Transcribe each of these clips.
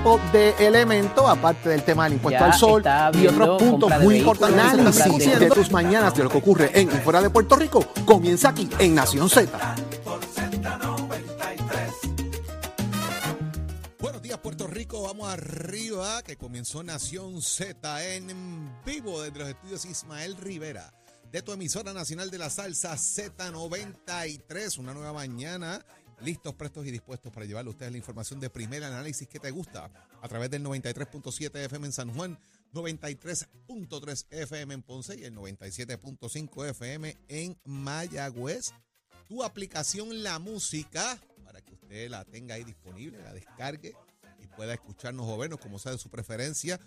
tipo de elementos, aparte del tema del impuesto Ya al sol y otros puntos muy importantes. Análisis de tus mañanas de lo que ocurre en y fuera de Puerto Rico comienza aquí en Nación Z. Buenos días, Puerto Rico. Vamos arriba, que comenzó Nación Z en vivo desde los estudios Ismael Rivera, de tu emisora nacional de la salsa Z93. Una nueva mañana, listos, prestos y dispuestos para llevarle a ustedes la información de primer análisis que te gusta a través del 93.7 FM en San Juan, 93.3 FM en Ponce y el 97.5 FM en Mayagüez. Tu aplicación La Música para que usted la tenga ahí disponible, la descargue y pueda escucharnos o vernos como sea de su preferencia.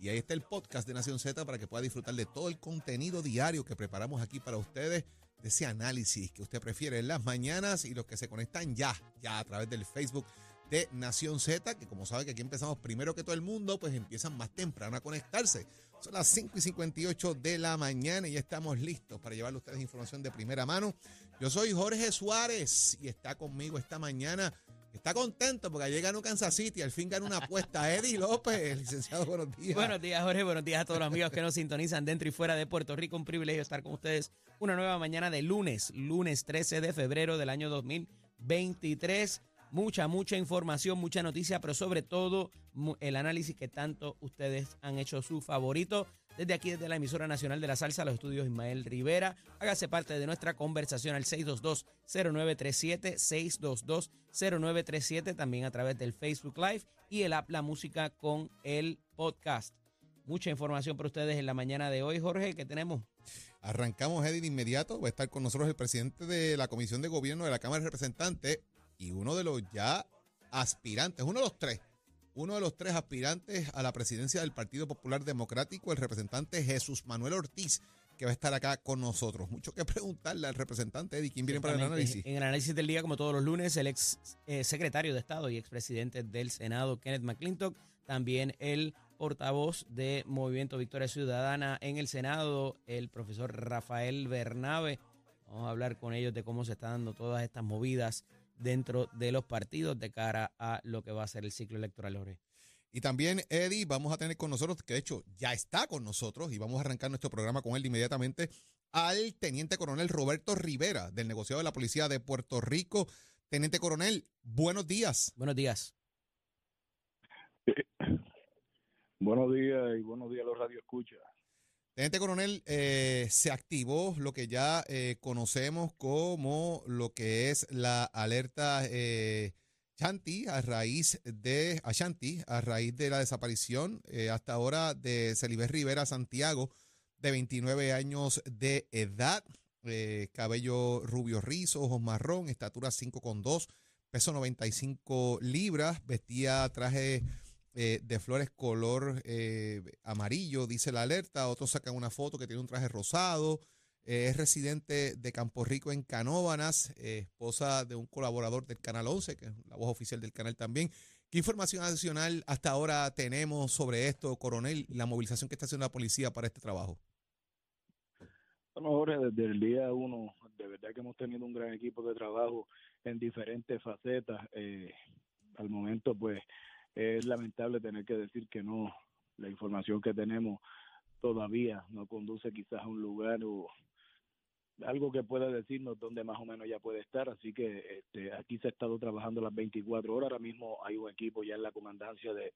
Y ahí está el podcast de Nación Z para que pueda disfrutar de todo el contenido diario que preparamos aquí para ustedes, de ese análisis que usted prefiere en las mañanas y los que se conectan ya, ya a través del Facebook de Nación Z, que como sabe que aquí empezamos primero que todo el mundo, pues empiezan más temprano a conectarse. Son las 5 y 58 de la mañana y ya estamos listos para llevarle a ustedes información de primera mano. Yo soy Jorge Suárez y está conmigo esta mañana. Está contento porque ayer ganó Kansas City, al fin ganó una apuesta. Eddie López, licenciado, buenos días. Buenos días, Jorge. Buenos días a todos los amigos que nos sintonizan dentro y fuera de Puerto Rico. Un privilegio estar con ustedes una nueva mañana de lunes, lunes 13 de febrero del año 2023. Mucha, mucha información, mucha noticia, pero sobre todo el análisis que tanto ustedes han hecho su favorito. Desde aquí, desde la emisora nacional de la salsa, los estudios Ismael Rivera. Hágase parte de nuestra conversación al 622-0937, 622-0937, también a través del Facebook Live y el app La Música con el podcast. Mucha información para ustedes en la mañana de hoy, Jorge, que tenemos. Arrancamos, Eddie, de inmediato. Va a estar con nosotros el presidente de la Comisión de Gobierno de la Cámara de Representantes y uno de los ya aspirantes, uno de los tres, uno de los tres aspirantes a la presidencia del Partido Popular Democrático, el representante Jesús Manuel Ortiz, que va a estar acá con nosotros. Mucho que preguntarle al representante Eddie, ¿quién viene para el análisis? En el análisis del día, como todos los lunes, el ex eh, secretario de Estado y expresidente del Senado, Kenneth McClintock, también el portavoz de Movimiento Victoria Ciudadana en el Senado, el profesor Rafael Bernabe. Vamos a hablar con ellos de cómo se están dando todas estas movidas dentro de los partidos de cara a lo que va a ser el ciclo electoral, Jorge. Y también, Eddie, vamos a tener con nosotros, que de hecho ya está con nosotros, y vamos a arrancar nuestro programa con él inmediatamente, al teniente coronel Roberto Rivera, del negociado de la Policía de Puerto Rico. Teniente coronel, buenos días. Buenos días. Buenos días y buenos días a los Radio Escucha. Teniente coronel, eh, se activó lo que ya eh, conocemos como lo que es la alerta eh, Shanti a raíz de Ashanti, a raíz de la desaparición eh, hasta ahora de Celibé Rivera Santiago, de 29 años de edad, eh, cabello rubio rizo, ojos marrón, estatura 5,2, peso 95 libras, vestía traje eh, de flores color eh, amarillo, dice la alerta. Otros sacan una foto que tiene un traje rosado. Eh, es residente de Campo Rico en Canóvanas, eh, esposa de un colaborador del Canal 11, que es la voz oficial del canal también. ¿Qué información adicional hasta ahora tenemos sobre esto, coronel, la movilización que está haciendo la policía para este trabajo? Bueno, Jorge, desde el día uno, de verdad que hemos tenido un gran equipo de trabajo en diferentes facetas. Eh, al momento, pues, es lamentable tener que decir que no, la información que tenemos todavía no conduce quizás a un lugar o algo que pueda decirnos dónde más o menos ya puede estar. Así que este, aquí se ha estado trabajando las 24 horas. Ahora mismo hay un equipo ya en la comandancia de,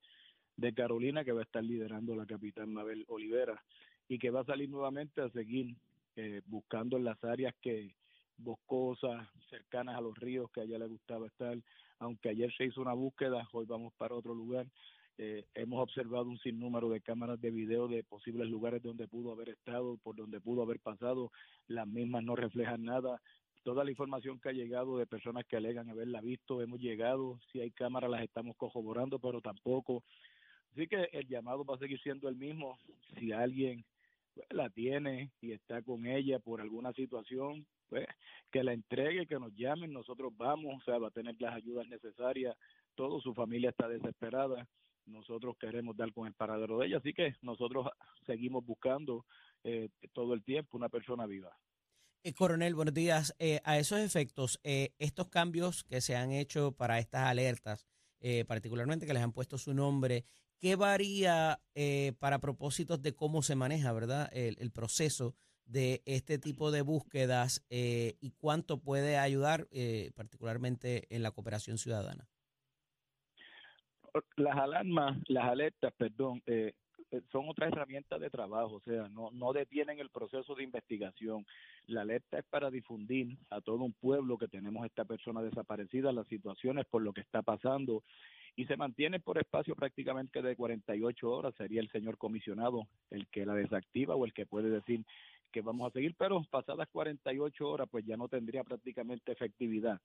de Carolina que va a estar liderando la capitán Mabel Olivera y que va a salir nuevamente a seguir eh, buscando en las áreas que boscosas, cercanas a los ríos que a ella le gustaba estar. Aunque ayer se hizo una búsqueda, hoy vamos para otro lugar. Eh, hemos observado un sinnúmero de cámaras de video de posibles lugares donde pudo haber estado, por donde pudo haber pasado. Las mismas no reflejan nada. Toda la información que ha llegado de personas que alegan haberla visto, hemos llegado. Si hay cámaras, las estamos corroborando, pero tampoco. Así que el llamado va a seguir siendo el mismo. Si alguien pues, la tiene y está con ella por alguna situación, pues que la entregue, que nos llamen, nosotros vamos, o sea, va a tener las ayudas necesarias, toda su familia está desesperada, nosotros queremos dar con el paradero de ella, así que nosotros seguimos buscando eh, todo el tiempo una persona viva. Eh, Coronel, buenos días. Eh, a esos efectos, eh, estos cambios que se han hecho para estas alertas, eh, particularmente que les han puesto su nombre. ¿Qué varía eh, para propósitos de cómo se maneja, verdad, el, proceso de este tipo de búsquedas y cuánto puede ayudar, particularmente en la cooperación ciudadana? Las alarmas, las alertas, perdón, eh, son otras herramientas de trabajo, o sea, no, no detienen el proceso de investigación. La alerta es para difundir a todo un pueblo que tenemos esta persona desaparecida, las situaciones por lo que está pasando y se mantiene por espacio prácticamente de 48 horas. Sería el señor comisionado el que la desactiva o el que puede decir que vamos a seguir, pero pasadas 48 horas pues ya no tendría prácticamente efectividad.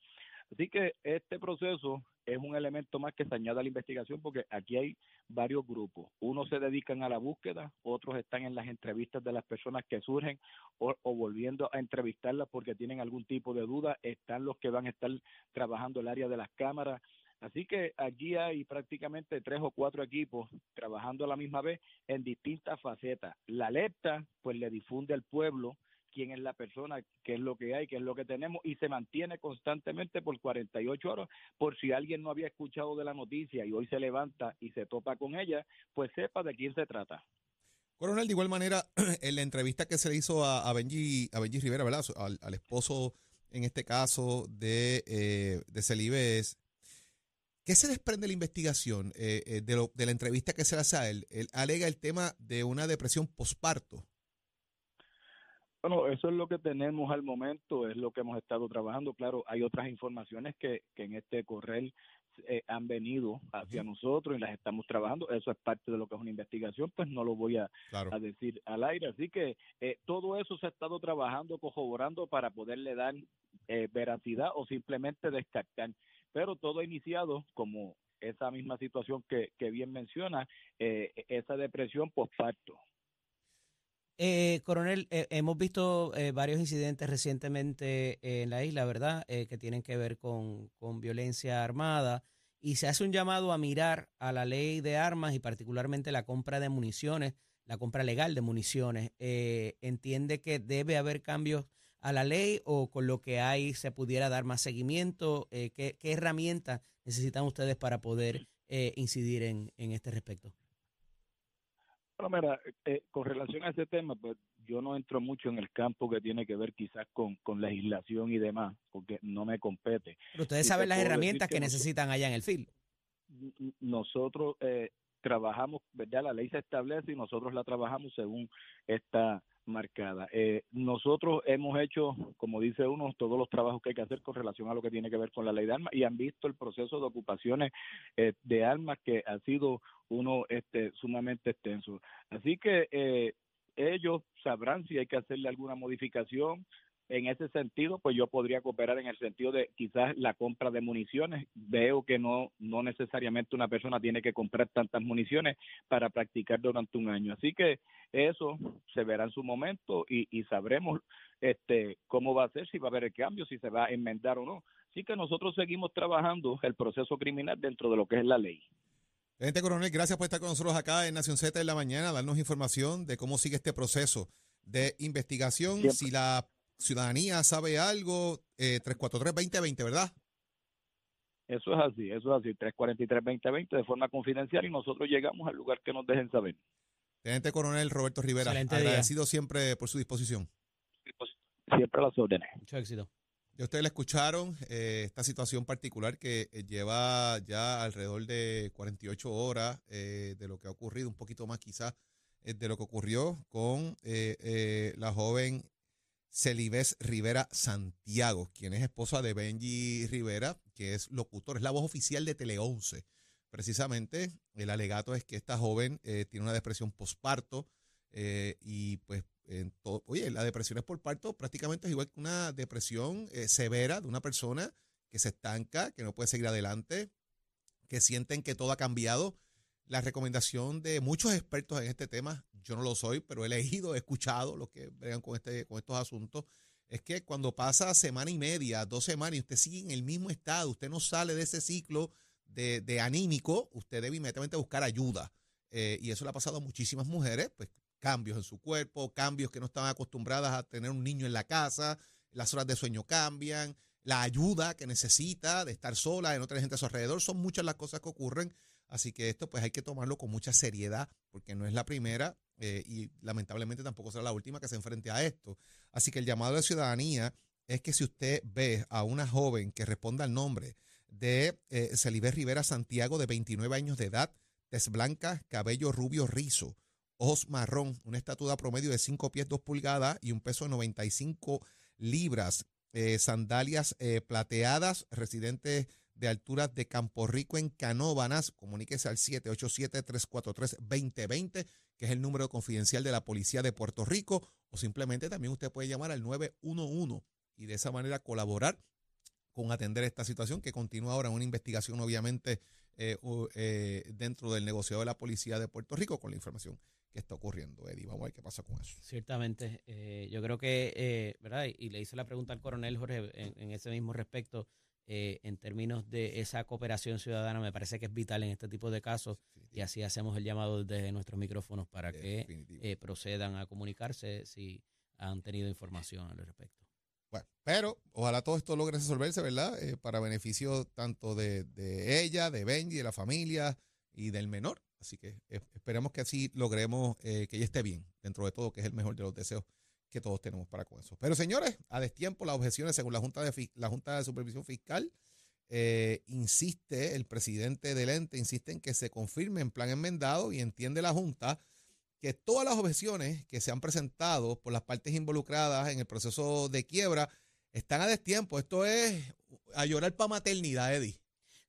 Así que este proceso es un elemento más que se añade a la investigación porque aquí hay varios grupos. Unos se dedican a la búsqueda, otros están en las entrevistas de las personas que surgen o, volviendo a entrevistarlas porque tienen algún tipo de duda. Están los que van a estar trabajando el área de las cámaras. Así que aquí hay prácticamente tres o cuatro equipos trabajando a la misma vez en distintas facetas. La alerta, pues le difunde al pueblo quién es la persona, qué es lo que hay, qué es lo que tenemos y se mantiene constantemente por 48 horas por si alguien no había escuchado de la noticia y hoy se levanta y se topa con ella, pues sepa de quién se trata. Coronel, de igual manera, en la entrevista que se hizo a, Benji, a Benji Rivera, ¿verdad? Al, esposo, en este caso, de, eh, de Celibes, ¿qué se desprende de la investigación eh, eh, de, lo, de la entrevista que se le hace a él? Él alega el tema de una depresión posparto. Bueno, eso es lo que tenemos al momento, es lo que hemos estado trabajando. Claro, hay otras informaciones que, que en este correo eh, han venido hacia nosotros y las estamos trabajando. Eso es parte de lo que es una investigación, pues no lo voy a, decir al aire. Así que eh, todo eso se ha estado trabajando, corroborando para poderle dar eh, veracidad o simplemente descartar. Pero todo ha iniciado como esa misma situación que, que bien menciona, esa depresión postparto. Eh, coronel, eh, hemos visto eh, varios incidentes recientemente en la isla, ¿verdad? que tienen que ver con, violencia armada y se hace un llamado a mirar a la ley de armas y particularmente la compra de municiones, la compra legal de municiones. ¿Entiende que debe haber cambios a la ley o con lo que hay se pudiera dar más seguimiento? ¿qué, herramientas necesitan ustedes para poder incidir en este respecto? Bueno, mira, eh, con relación a ese tema, pues yo no entro mucho en el campo que tiene que ver quizás con, con legislación y demás, porque no me compete. Pero ustedes saben las herramientas que, necesitan allá en el FIL. Nosotros eh, trabajamos, ¿verdad? La ley se establece y nosotros la trabajamos según esta marcada. Eh, nosotros hemos hecho, como dice uno, todos los trabajos que hay que hacer con relación a lo que tiene que ver con la ley de armas y han visto el proceso de ocupaciones eh, de armas que ha sido uno este, sumamente extenso. Así que eh, ellos sabrán si hay que hacerle alguna modificación, en ese sentido, pues yo podría cooperar en el sentido de quizás la compra de municiones. Veo que no, no necesariamente una persona tiene que comprar tantas municiones para practicar durante un año. Así que eso se verá en su momento y, y sabremos este cómo va a ser, si va a haber el cambio, si se va a enmendar o no. Así que nosotros seguimos trabajando el proceso criminal dentro de lo que es la ley. Gente Coronel, gracias por estar con nosotros acá en Nación Z en la mañana, darnos información de cómo sigue este proceso de investigación, si la Ciudadanía sabe algo, eh, 343-2020, ¿verdad? Eso es así, eso es así, 343-2020 de forma confidencial y nosotros llegamos al lugar que nos dejen saber. Teniente Coronel Roberto Rivera, agradecido siempre por su disposición. Siempre a las órdenes. Mucho éxito. Ya ustedes le escucharon eh, esta situación particular que eh, lleva ya alrededor de 48 horas eh, de lo que ha ocurrido, un poquito más quizás de lo que ocurrió con la joven Celibes Rivera Santiago, quien es esposa de Benji Rivera, que es locutor, es la voz oficial de Tele 11. Precisamente, el alegato es que esta joven eh, tiene una depresión posparto eh, y pues, en oye, la depresión es por parto prácticamente es igual que una depresión eh, severa de una persona que se estanca, que no puede seguir adelante, que sienten que todo ha cambiado la recomendación de muchos expertos en este tema, yo no lo soy, pero he leído, he escuchado los que bregan con, este, con estos asuntos, es que cuando pasa semana y media, dos semanas y usted sigue en el mismo estado, usted no sale de ese ciclo de, anímico, usted debe inmediatamente buscar ayuda. Eh, y eso le ha pasado a muchísimas mujeres, pues cambios en su cuerpo, cambios que no estaban acostumbradas a tener un niño en la casa, las horas de sueño cambian, la ayuda que necesita, de estar sola, de no tener gente a su alrededor. Son muchas las cosas que ocurren. Así que esto pues hay que tomarlo con mucha seriedad porque no es la primera eh, y lamentablemente tampoco será la última que se enfrente a esto. Así que el llamado de ciudadanía es que si usted ve a una joven que responda al nombre de eh, Celibé Rivera Santiago, de 29 años de edad, tez blanca, cabello rubio rizo, ojos marrón, una estatura promedio de 5 pies 2 pulgadas y un peso de 95 libras, eh, sandalias eh, plateadas, residentes de alturas de Campo Rico en Canóbanas, comuníquese al 787-343-2020, que es el número confidencial de la Policía de Puerto Rico, o simplemente también usted puede llamar al 911 y de esa manera colaborar con atender esta situación que continúa ahora una investigación obviamente eh, eh, dentro del negocio de la policía de Puerto Rico con la información que está ocurriendo. Eddie, vamos a ver qué pasa con eso. Ciertamente, eh, yo creo que, ¿verdad? Y le hice la pregunta al coronel Jorge en, ese mismo respecto, en términos de esa cooperación ciudadana, me parece que es vital en este tipo de casos y así hacemos el llamado desde nuestros micrófonos para que procedan a comunicarse si han tenido información al respecto. Bueno, pero ojalá todo esto logre resolverse, ¿verdad? Eh, para beneficio tanto de, ella, de Benji, de la familia y del menor. Así que esperemos que así logremos eh, que ella esté bien dentro de todo, que es el mejor de los deseos que todos tenemos para con eso. Pero señores, a destiempo las objeciones según la Junta de, la junta de Supervisión Fiscal, eh, insiste, el presidente del ente insiste en que se confirme en plan enmendado y entiende la Junta que todas las objeciones que se han presentado por las partes involucradas en el proceso de quiebra están a destiempo. Esto es a llorar para maternidad, Eddie.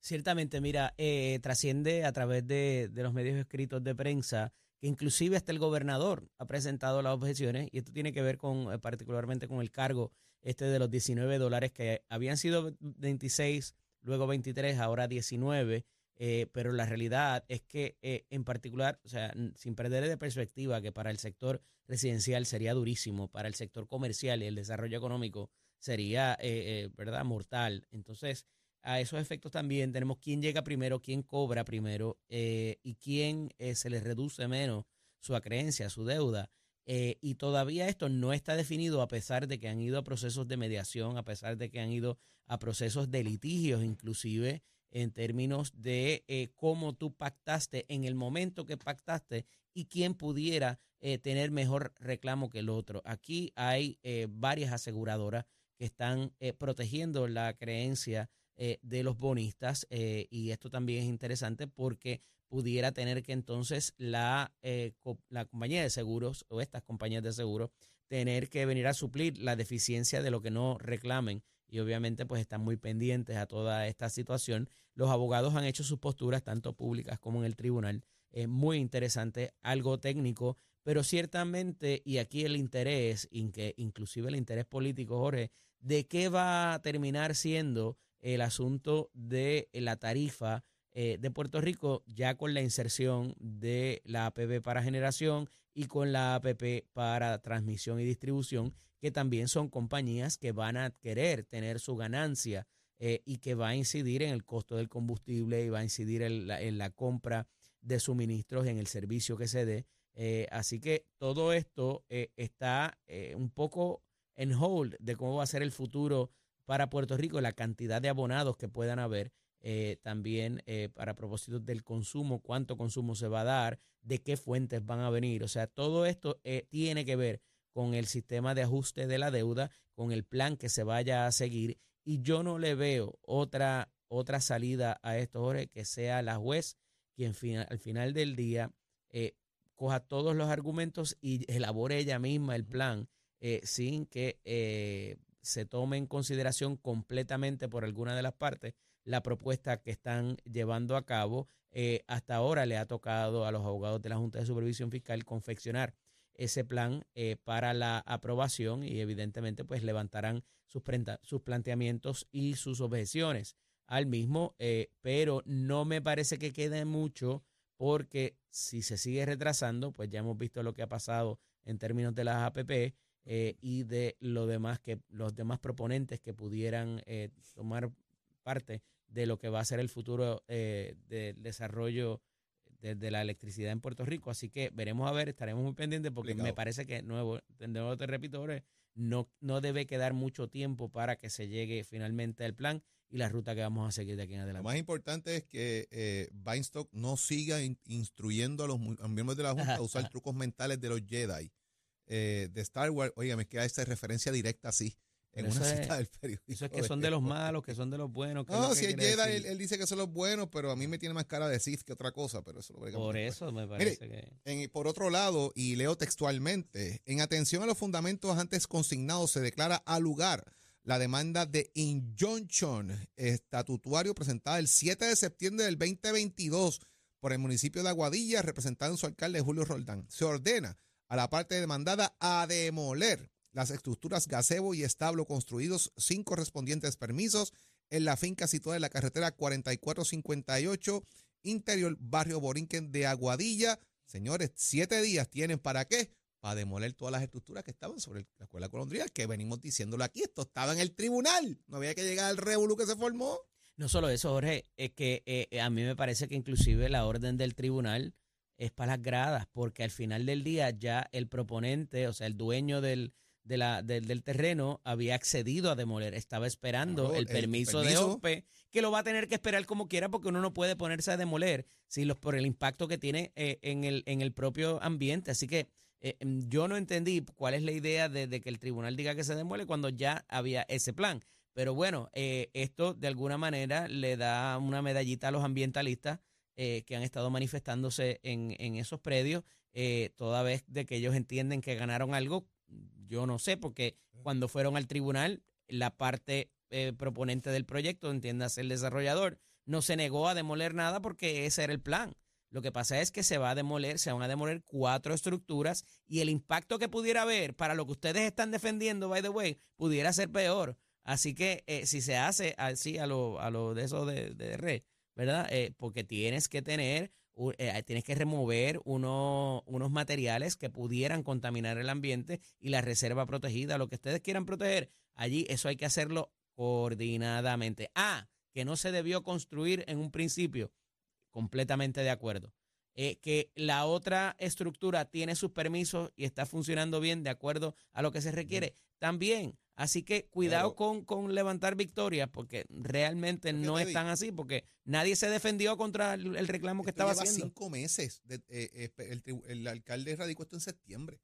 Ciertamente, mira, eh, trasciende a través de, los medios escritos de prensa que inclusive hasta el gobernador ha presentado las objeciones y esto tiene que ver con eh, particularmente con el cargo este de los 19 dólares que habían sido 26, luego 23, ahora 19 eh, pero la realidad es que eh, en particular, o sea, sin perder de perspectiva que para el sector residencial sería durísimo, para el sector comercial y el desarrollo económico sería, eh, ¿verdad?, mortal. Entonces, a esos efectos también tenemos quién llega primero, quién cobra primero y quién se le reduce menos su acreencia, su deuda. y todavía esto no está definido a pesar de que han ido a procesos de mediación, a pesar de que han ido a procesos de litigios inclusive en términos de eh, cómo tú pactaste en el momento que pactaste y quién pudiera eh, tener mejor reclamo que el otro. Aquí hay eh, varias aseguradoras que están protegiendo la creencia de los bonistas y esto también es interesante porque pudiera tener que entonces la, la compañía de seguros o estas compañías de seguros tener que venir a suplir la deficiencia de lo que no reclamen y obviamente pues están muy pendientes a toda esta situación. Los abogados han hecho sus posturas tanto públicas como en el tribunal. Es muy interesante, algo técnico, pero ciertamente, y aquí el interés, inclusive el interés político, Jorge, de qué va a terminar siendo el asunto de la tarifa eh, de Puerto Rico ya con la inserción de la APP para generación y con la APP para transmisión y distribución, que también son compañías que van a querer tener su ganancia eh, y que va a incidir en el costo del combustible y va a incidir en la, compra de suministros, en el servicio que se dé. Eh, así que todo esto está un poco en hold de cómo va a ser el futuro para Puerto Rico, la cantidad de abonados que puedan haber. también para propósitos del consumo, cuánto consumo se va a dar, de qué fuentes van a venir. O sea, todo esto tiene que ver con el sistema de ajuste de la deuda, con el plan que se vaya a seguir. Y yo no le veo otra, otra salida a esto, Jorge, que sea la juez quien al final del día eh, coja todos los argumentos y elabore ella misma el plan eh, sin que eh, se tome en consideración completamente por alguna de las partes la propuesta que están llevando a cabo. hasta ahora le ha tocado a los abogados de la Junta de Supervisión Fiscal confeccionar ese plan eh, para la aprobación y evidentemente pues levantarán sus, sus planteamientos y sus objeciones al mismo, eh, pero no me parece que quede mucho porque si se sigue retrasando, pues ya hemos visto lo que ha pasado en términos de las APP eh, y de lo demás que los demás proponentes que pudieran tomar parte de lo que va a ser el futuro del desarrollo desde la electricidad en Puerto Rico. Así que veremos a ver, estaremos muy pendientes porque me parece que, nuevo, de nuevo te repito, no, no debe quedar mucho tiempo para que se llegue finalmente al plan y la ruta que vamos a seguir de aquí en adelante. Lo más importante es que eh, no siga instruyendo a los miembros de la Junta a usar trucos mentales de los Jedi eh, de Star Wars. Oiga, me queda esta referencia directa así en una cita del periódico. Eso es que son de los malos, que son de los buenos. no, si es Jedi, él, dice que son los buenos, pero a mí me tiene más cara de Sith que otra cosa. Pero eso lo Por eso me parece que. por otro lado, y leo textualmente, en atención a los fundamentos antes consignados, se declara al lugar la demanda de injunction estatutario presentada el 7 de septiembre del 2022 por el municipio de Aguadilla, representado en su alcalde Julio Roldán. Se ordena a la parte demandada a demoler las estructuras gazebo y establo construidos sin correspondientes permisos en la finca situada en la carretera 4458 interior barrio Borinquen de Aguadilla. Señores, siete días tienen para qué? Para demoler todas las estructuras que estaban sobre la escuela colondrina, que venimos diciéndolo aquí. Esto estaba en el tribunal. No había que llegar al revolú que se formó. No solo eso, Jorge, es que eh, a mí me parece que inclusive la orden del tribunal es para las gradas, porque al final del día ya el proponente, o sea, el dueño del, de la, del, terreno había accedido a demoler, estaba esperando el, permiso de OPE, que lo va a tener que esperar como quiera porque uno no puede ponerse a demoler si los, por el impacto que tiene eh, en, el, en el propio ambiente. Así que eh, mm, yo no entendí cuál es la idea de, que el tribunal diga que se demuele cuando ya había ese plan. Pero bueno, eh, esto de alguna manera le da una medallita a los ambientalistas que han estado manifestándose en, en esos predios, toda vez de que ellos entienden que ganaron algo yo no sé, porque cuando fueron al tribunal, la parte eh, proponente del proyecto, entiéndase el desarrollador, no se negó a demoler nada porque ese era el plan. Lo que pasa es que se va a demoler, se van a demoler cuatro estructuras y el impacto que pudiera haber para lo que ustedes están defendiendo, by the way, pudiera ser peor. Así que eh, si se hace así a lo, a lo de eso de, de red, ¿verdad? Eh, porque tienes que tener eh, tienes que remover unos materiales que pudieran contaminar el ambiente y la reserva protegida, lo que ustedes quieran proteger, allí eso hay que hacerlo coordinadamente. Ah, que no se debió construir en un principio, completamente de acuerdo. Eh, que la otra estructura tiene sus permisos y está funcionando bien de acuerdo a lo que se requiere, también. Así que cuidado con, con, levantar victorias, porque realmente no es tan así, porque nadie se defendió contra el, reclamo que estaba lleva haciendo. cinco meses. Eh, eh, el, el, alcalde radicó esto en septiembre.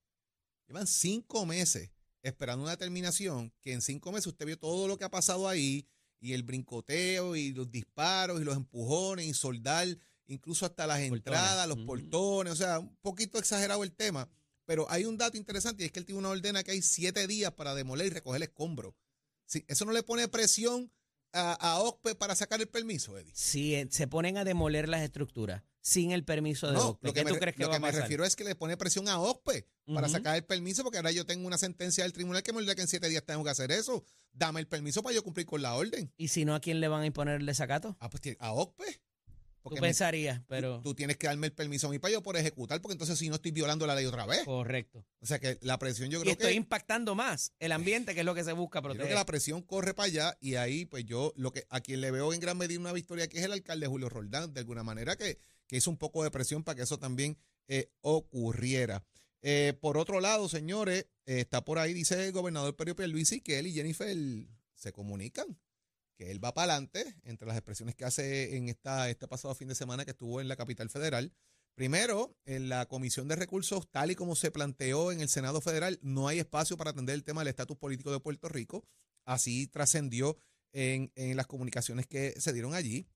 Llevan cinco meses esperando una terminación, que en cinco meses usted vio todo lo que ha pasado ahí, y el brincoteo, y los disparos, y los empujones, y soldar, incluso hasta las entradas, los portones, o sea, un poquito exagerado el tema. Pero hay un dato interesante y es que el tribunal ordena que hay siete días para demoler y recoger el escombro. Sí, ¿Eso no le pone presión a, a OCPE para sacar el permiso, Eddie? Sí, eh, se ponen a demoler las estructuras sin el permiso de no, Lo que me, tú crees que Lo que me refiero es que le pone presión a OCPE para sacar el permiso, porque ahora yo tengo una sentencia del tribunal que me dice que en siete días tengo que hacer eso. Dame el permiso para yo cumplir con la orden. ¿Y si no, a quién le van a imponer el desacato? Ah, pues a OCPE. Tú pensarías, pero... Tú, tienes que darme el permiso a mí para yo por ejecutar, porque entonces si no estoy violando la ley otra vez. Correcto. O sea que la presión yo creo y estoy impactando más el ambiente, que es lo que se busca proteger. creo que la presión corre para allá y ahí pues yo lo que a quien le veo en gran medida una victoria que es el alcalde Julio Roldán, de alguna manera que, que hizo un poco de presión para que eso también eh, ocurriera. Eh, por otro lado, señores, eh, está por ahí, dice el gobernador Perio Pierluisi, que él y Jennifer se comunican que él va para adelante, entre las expresiones que hace en esta, este pasado fin de semana que estuvo en la capital federal. Primero, en la Comisión de Recursos, tal y como se planteó en el Senado Federal, no hay espacio para atender el tema del estatus político de Puerto Rico. Así trascendió en, las comunicaciones que se dieron allí.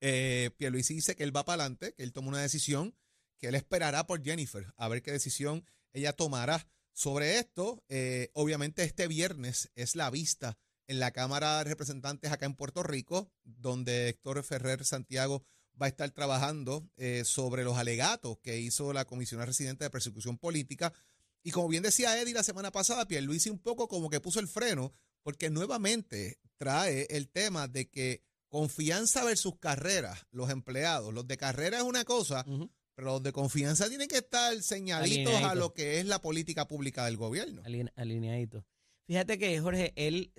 Eh, Pierluisi dice que él va para adelante, que él toma una decisión, que él esperará por Jennifer, a ver qué decisión ella tomará sobre esto. Eh, obviamente este viernes es la vista en la Cámara de Representantes acá en Puerto Rico, donde Héctor Ferrer Santiago va a estar trabajando eh, sobre los alegatos que hizo la Comisión Residente de Persecución Política. Y como bien decía Eddie la semana pasada, Pierluisi un poco como que puso el freno, porque nuevamente trae el tema de que confianza versus carrera, los empleados, los de carrera es una cosa, pero los de confianza tienen que estar señalitos a lo que es la política pública del gobierno. Alineaditos. Fíjate que Jorge, él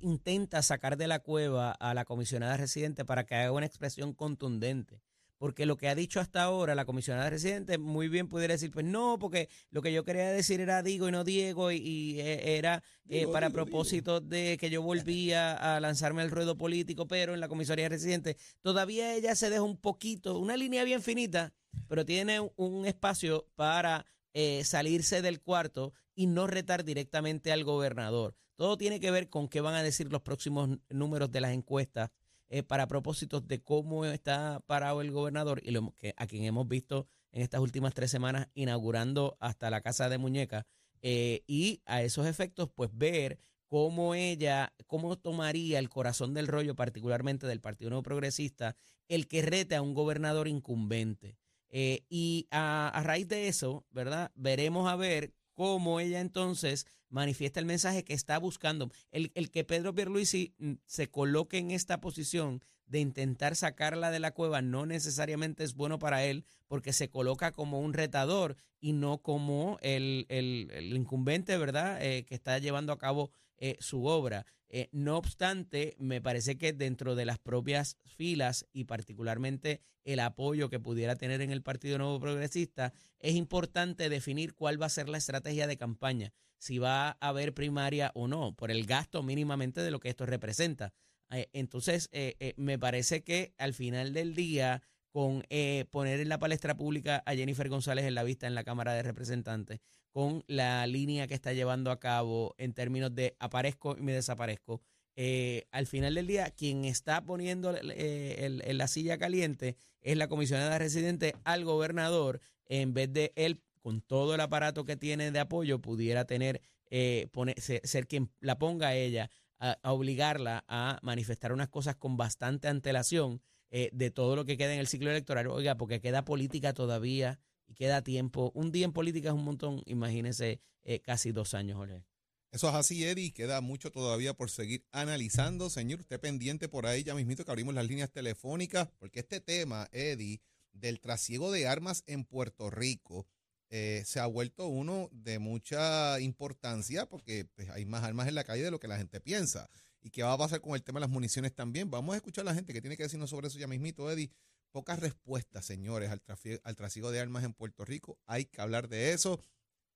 intenta sacar de la cueva a la comisionada residente para que haga una expresión contundente. porque lo que ha dicho hasta ahora la comisionada residente muy bien pudiera decir, pues no, porque lo que yo quería decir era Digo y no Diego y, eh, era eh, para propósito de que yo volvía a lanzarme al ruedo político, pero en la comisaría residente todavía ella se deja un poquito, una línea bien finita, pero tiene un espacio para eh, salirse del cuarto y no retar directamente al gobernador. Todo tiene que ver con qué van a decir los próximos números de las encuestas eh, para propósitos de cómo está parado el gobernador y lo, que, a quien hemos visto en estas últimas tres semanas inaugurando hasta la casa de muñeca eh, y a esos efectos pues ver cómo ella, cómo tomaría el corazón del rollo, particularmente del Partido Nuevo Progresista, el que rete a un gobernador incumbente. Eh, y a, raíz de eso, ¿verdad? Veremos a ver cómo ella entonces manifiesta el mensaje que está buscando. El, el que Pedro Pierluisi mm, se coloque en esta posición de intentar sacarla de la cueva no necesariamente es bueno para él porque se coloca como un retador y no como el, el, incumbente, ¿verdad?, eh, que está llevando a cabo eh, su obra. Eh, no obstante, me parece que dentro de las propias filas y particularmente el apoyo que pudiera tener en el Partido Nuevo Progresista, es importante definir cuál va a ser la estrategia de campaña, si va a haber primaria o no, por el gasto mínimamente de lo que esto representa. Eh, entonces, me parece que al final del día, con poner en la palestra pública a Jennifer González en la vista en la Cámara de Representantes, con la línea que está llevando a cabo en términos de aparezco y me desaparezco. Eh, al final del día, quien está poniendo eh, en la silla caliente es la comisionada residente al gobernador, en vez de él, con todo el aparato que tiene de apoyo, pudiera tener, eh, ser, quien la ponga a ella, a, obligarla a manifestar unas cosas con bastante antelación de todo lo que queda en el ciclo electoral. Oiga, porque queda política todavía y queda tiempo. Un día en política es un montón, imagínese eh, casi dos años, Jorge. Eso es así, Eddie. Queda mucho todavía por seguir analizando. Señor, usted pendiente por ahí, ya mismito que abrimos las líneas telefónicas, porque este tema, Eddie, del trasiego de armas en Puerto Rico, eh, se ha vuelto uno de mucha importancia porque pues, hay más armas en la calle de lo que la gente piensa. ¿Y qué va a pasar con el tema de las municiones también? Vamos a escuchar a la gente que tiene que decirnos sobre eso ya mismito, Eddie. Pocas respuestas, señores, al, al trasiego de armas en Puerto Rico. Hay que hablar de eso.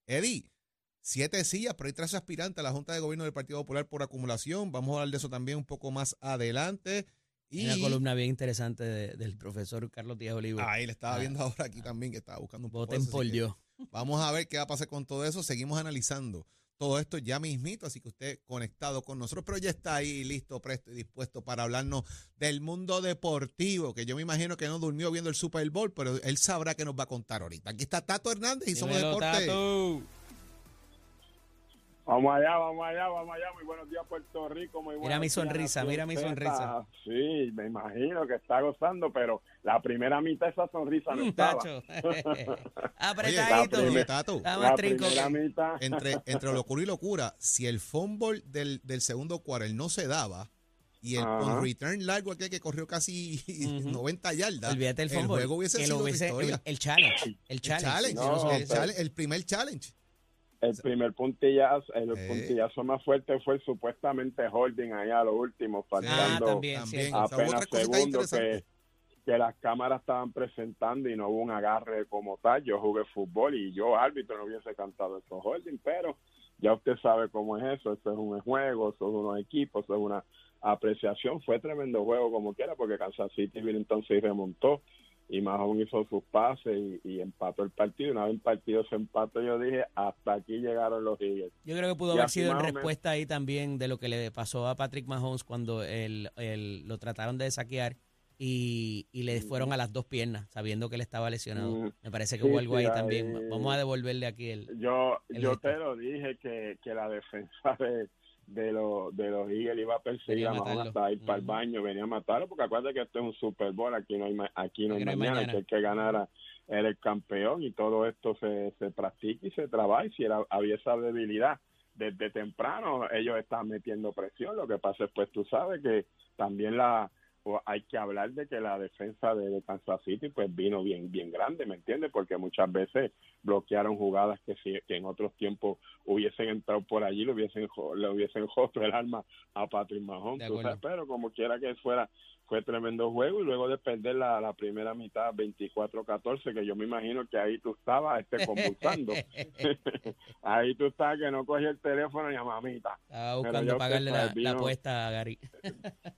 Eddie, siete sillas, pero hay tres aspirantes a la Junta de Gobierno del Partido Popular por acumulación. Vamos a hablar de eso también un poco más adelante. Y una columna bien interesante del profesor Carlos Díaz Olivo. Ahí le estaba ah. viendo ahora aquí también que estaba buscando un poco. Voten por yo. Vamos a ver qué va a pasar con todo eso. Seguimos analizando todo esto ya mismito, así que usted conectado con nosotros, pero ya está ahí listo, presto y dispuesto para hablarnos del mundo deportivo, que yo me imagino que no durmió viendo el Super Bowl, pero él sabrá que nos va a contar ahorita. Aquí está Tato Hernández y somos deporte. Vamos allá, vamos allá, vamos allá. Muy buenos días, Puerto Rico. Muy mira mi sonrisa, mira mi sonrisa. Sí, me imagino que está gozando, pero la primera mitad esa sonrisa no estaba. Apretadito. la, primera mitad. Entre, entre locura y locura, si el fumble del, del segundo quarter no se daba, y el return largo aquel que corrió casi 90 yardas. Olvídate el, el juego hubiese sido el, challenge. El challenge. el primer challenge. El primer puntillazo, el eh. puntillazo más fuerte fue supuestamente holding ahí a lo último, ah, faltando apenas segundos que, que las cámaras estaban presentando y no hubo un agarre como tal. Yo jugué fútbol y yo, árbitro, no hubiese cantado esos holding, pero ya usted sabe cómo es eso, eso es un juego, son unos equipos, eso es una apreciación. Fue tremendo juego como quiera porque Kansas City vino entonces y remontó y Mahón hizo sus pases y, empató el partido. Una vez el partido se empató, yo dije, hasta aquí llegaron los Eagles. Yo creo que pudo haber sido en respuesta ahí también de lo que le pasó a Patrick Mahomes cuando él, lo trataron de saquear y, le fueron a las dos piernas, sabiendo que él estaba lesionado. Mm. Me parece que hubo algo ahí también. Vamos a devolverle aquí el... Yo, yo te lo dije que, que la defensa de de los de los Eagles iba a perseguir a Mahomes hasta ir para el baño, venía a matarlo, porque acuérdate que esto es un Super Bowl, aquí no hay, aquí no hay mañana, que el que ganara era el campeón y todo esto se, se practica y se trabaja y si era, había esa debilidad desde temprano ellos están metiendo presión, lo que pasa es pues tú sabes que también la hay que hablar de que la defensa de, Kansas City pues vino bien bien grande, ¿me entiendes? Porque muchas veces bloquearon jugadas que, si, que en otros tiempos hubiesen entrado por allí, le hubiesen, le hubiesen josto el arma a Patrick Mahomes. Pero como quiera que fuera, fue tremendo juego y luego de perder la, la primera mitad 24-14, que yo me imagino que ahí tú estabas este, convulsando. ahí tú estabas que no cogía el teléfono ni a mamita. Estaba buscando pagarle la, apuesta a Gary.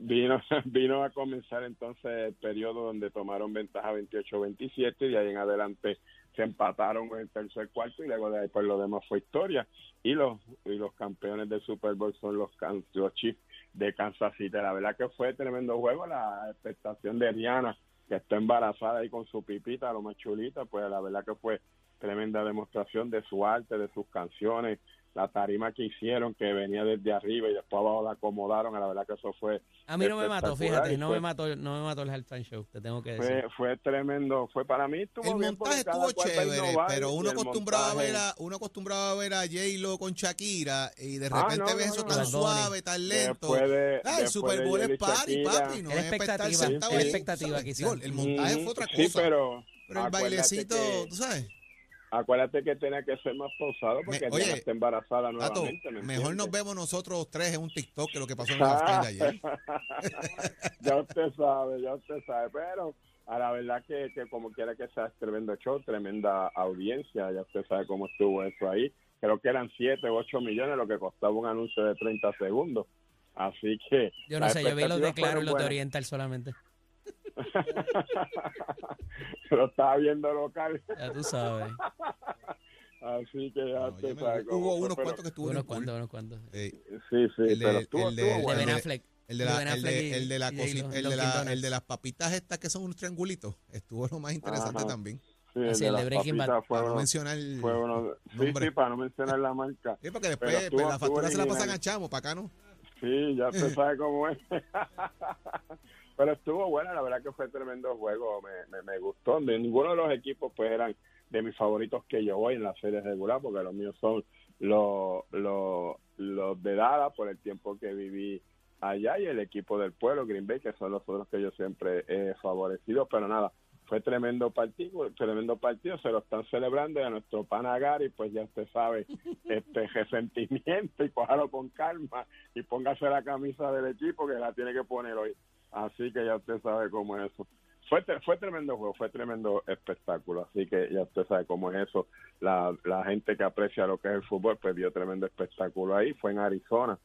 Vino, vino a comenzar entonces el periodo donde tomaron ventaja 28-27 y de ahí en adelante se empataron en el tercer cuarto y luego de ahí pues lo demás fue historia. Y los y los campeones del Super Bowl son los, los Chiefs de Kansas City. La verdad que fue tremendo juego la expectación de Rihanna que está embarazada ahí con su pipita lo más chulita pues la verdad que fue tremenda demostración de su arte de sus canciones la tarima que hicieron, que venía desde arriba y después abajo la acomodaron, a la verdad que eso fue... A mí no me mató, fíjate, no me mató, no me mató el halftime show, te tengo que decir. Fue, tremendo, fue para mí El montaje estuvo chévere, pero uno acostumbraba a ver a, uno acostumbraba a ver a J-Lo con Shakira y de ah, repente ves eso tan suave, tan lento. ah, el Super Bowl es party, papi, no es expectativa, es expectativa El montaje fue otra cosa. Sí, pero... Pero el bailecito, tú sabes acuérdate que tenía que ser más pausado porque ella está embarazada nuevamente. mejor nos vemos nosotros tres en un TikTok que lo que pasó en la de ayer. ya usted sabe, ya usted sabe, pero a la verdad que, que como quiera que sea, es tremendo show, tremenda audiencia, ya usted sabe cómo estuvo eso ahí. Creo que eran 7 o 8 millones lo que costaba un anuncio de 30 segundos. Así que... Yo no sé, yo vi los de Claro y los de Oriental solamente. lo estaba viendo local. Ya tú sabes. Así que ya te sabes Hubo unos cuantos que estuvo unos cuantos, unos cuantos. Sí, sí, pero estuvo, el de, Affleck. El de, la, el, de, el, de la el, de la, el de las papitas estas que son unos triangulitos. Estuvo lo más interesante también. Sí, el, de, de Breaking Bad. Para no mencionar el sí, sí, para no mencionar la marca. Sí, porque después pues, la factura se la pasan a Chamo, para acá no. Sí, ya te sabes cómo es. Pero estuvo buena, la verdad que fue tremendo juego, me, me, gustó. De ninguno de los equipos pues eran de mis favoritos que yo voy en la serie regular, porque los míos son los, los, los de Dallas por el tiempo que viví allá y el equipo del pueblo, Green Bay, que son los otros que yo siempre he favorecido, pero nada, fue tremendo partido, tremendo partido, se lo están celebrando y a nuestro y pues ya usted sabe, este resentimiento y cójalo con calma y póngase la camisa del equipo que la tiene que poner hoy. Así que ya usted sabe cómo es eso. Fue, fue tremendo juego, fue tremendo espectáculo, así que ya usted sabe cómo es eso. La, la gente que aprecia lo que es el fútbol, pues vio tremendo espectáculo ahí, fue en Arizona,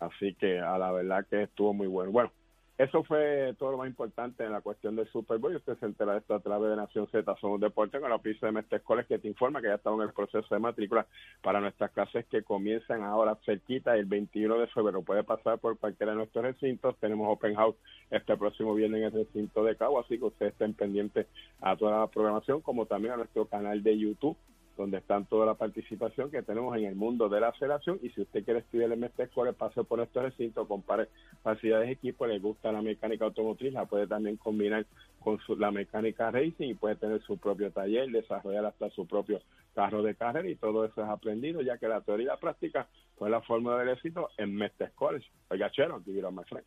así que a la verdad que estuvo muy bueno. Bueno, eso fue todo lo más importante en la cuestión del Super Bowl. Usted se entera de esto a través de Nación Z. Somos Deporte con la oficina de Mestre Escoles que te informa que ya estamos en el proceso de matrícula para nuestras clases que comienzan ahora cerquita el 21 de febrero. Puede pasar por cualquiera de nuestros recintos. Tenemos Open House este próximo viernes en el recinto de Cabo, así que ustedes estén pendientes a toda la programación como también a nuestro canal de YouTube donde están toda la participación que tenemos en el mundo de la aceleración y si usted quiere estudiar el MST Score, pase por estos recintos, compare facilidades de equipo, le gusta la mecánica automotriz, la puede también combinar con la mecánica racing y puede tener su propio taller, desarrollar hasta su propio carro de carrera y todo eso es aprendido, ya que la teoría y la práctica fue la fórmula del éxito en Mestre College. Oiga, chero, it my friend.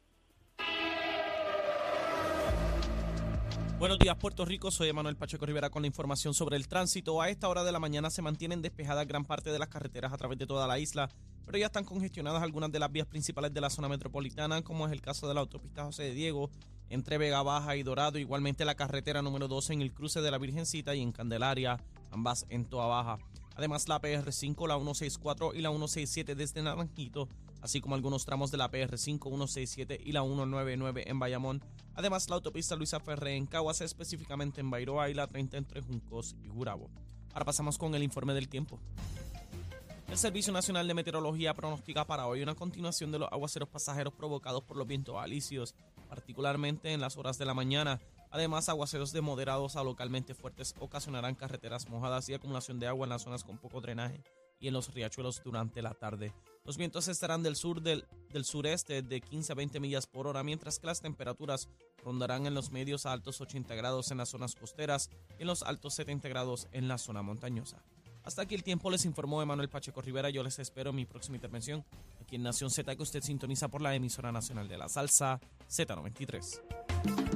Buenos días, Puerto Rico. Soy Emanuel Pacheco Rivera con la información sobre el tránsito. A esta hora de la mañana se mantienen despejadas gran parte de las carreteras a través de toda la isla, pero ya están congestionadas algunas de las vías principales de la zona metropolitana, como es el caso de la autopista José de Diego entre Vega Baja y Dorado, igualmente la carretera número 12 en el cruce de la Virgencita y en Candelaria, ambas en Toa Baja. Además, la PR5, la 164 y la 167 desde Naranjito así como algunos tramos de la PR5, 167 y la 199 en Bayamón. Además, la autopista Luisa Ferré en Caguas, específicamente en Bairoa y la 30 entre Juncos y Gurabo. Ahora pasamos con el informe del tiempo. El Servicio Nacional de Meteorología pronostica para hoy una continuación de los aguaceros pasajeros provocados por los vientos alisios, particularmente en las horas de la mañana. Además, aguaceros de moderados a localmente fuertes ocasionarán carreteras mojadas y acumulación de agua en las zonas con poco drenaje y en los riachuelos durante la tarde. Los vientos estarán del sur del, sureste de 15 a 20 millas por hora, mientras que las temperaturas rondarán en los medios a altos 80 grados en las zonas costeras y en los altos 70 grados en la zona montañosa. Hasta aquí el tiempo les informó Emanuel Pacheco Rivera. Yo les espero mi próxima intervención aquí en Nación Z que usted sintoniza por la emisora nacional de la salsa Z93.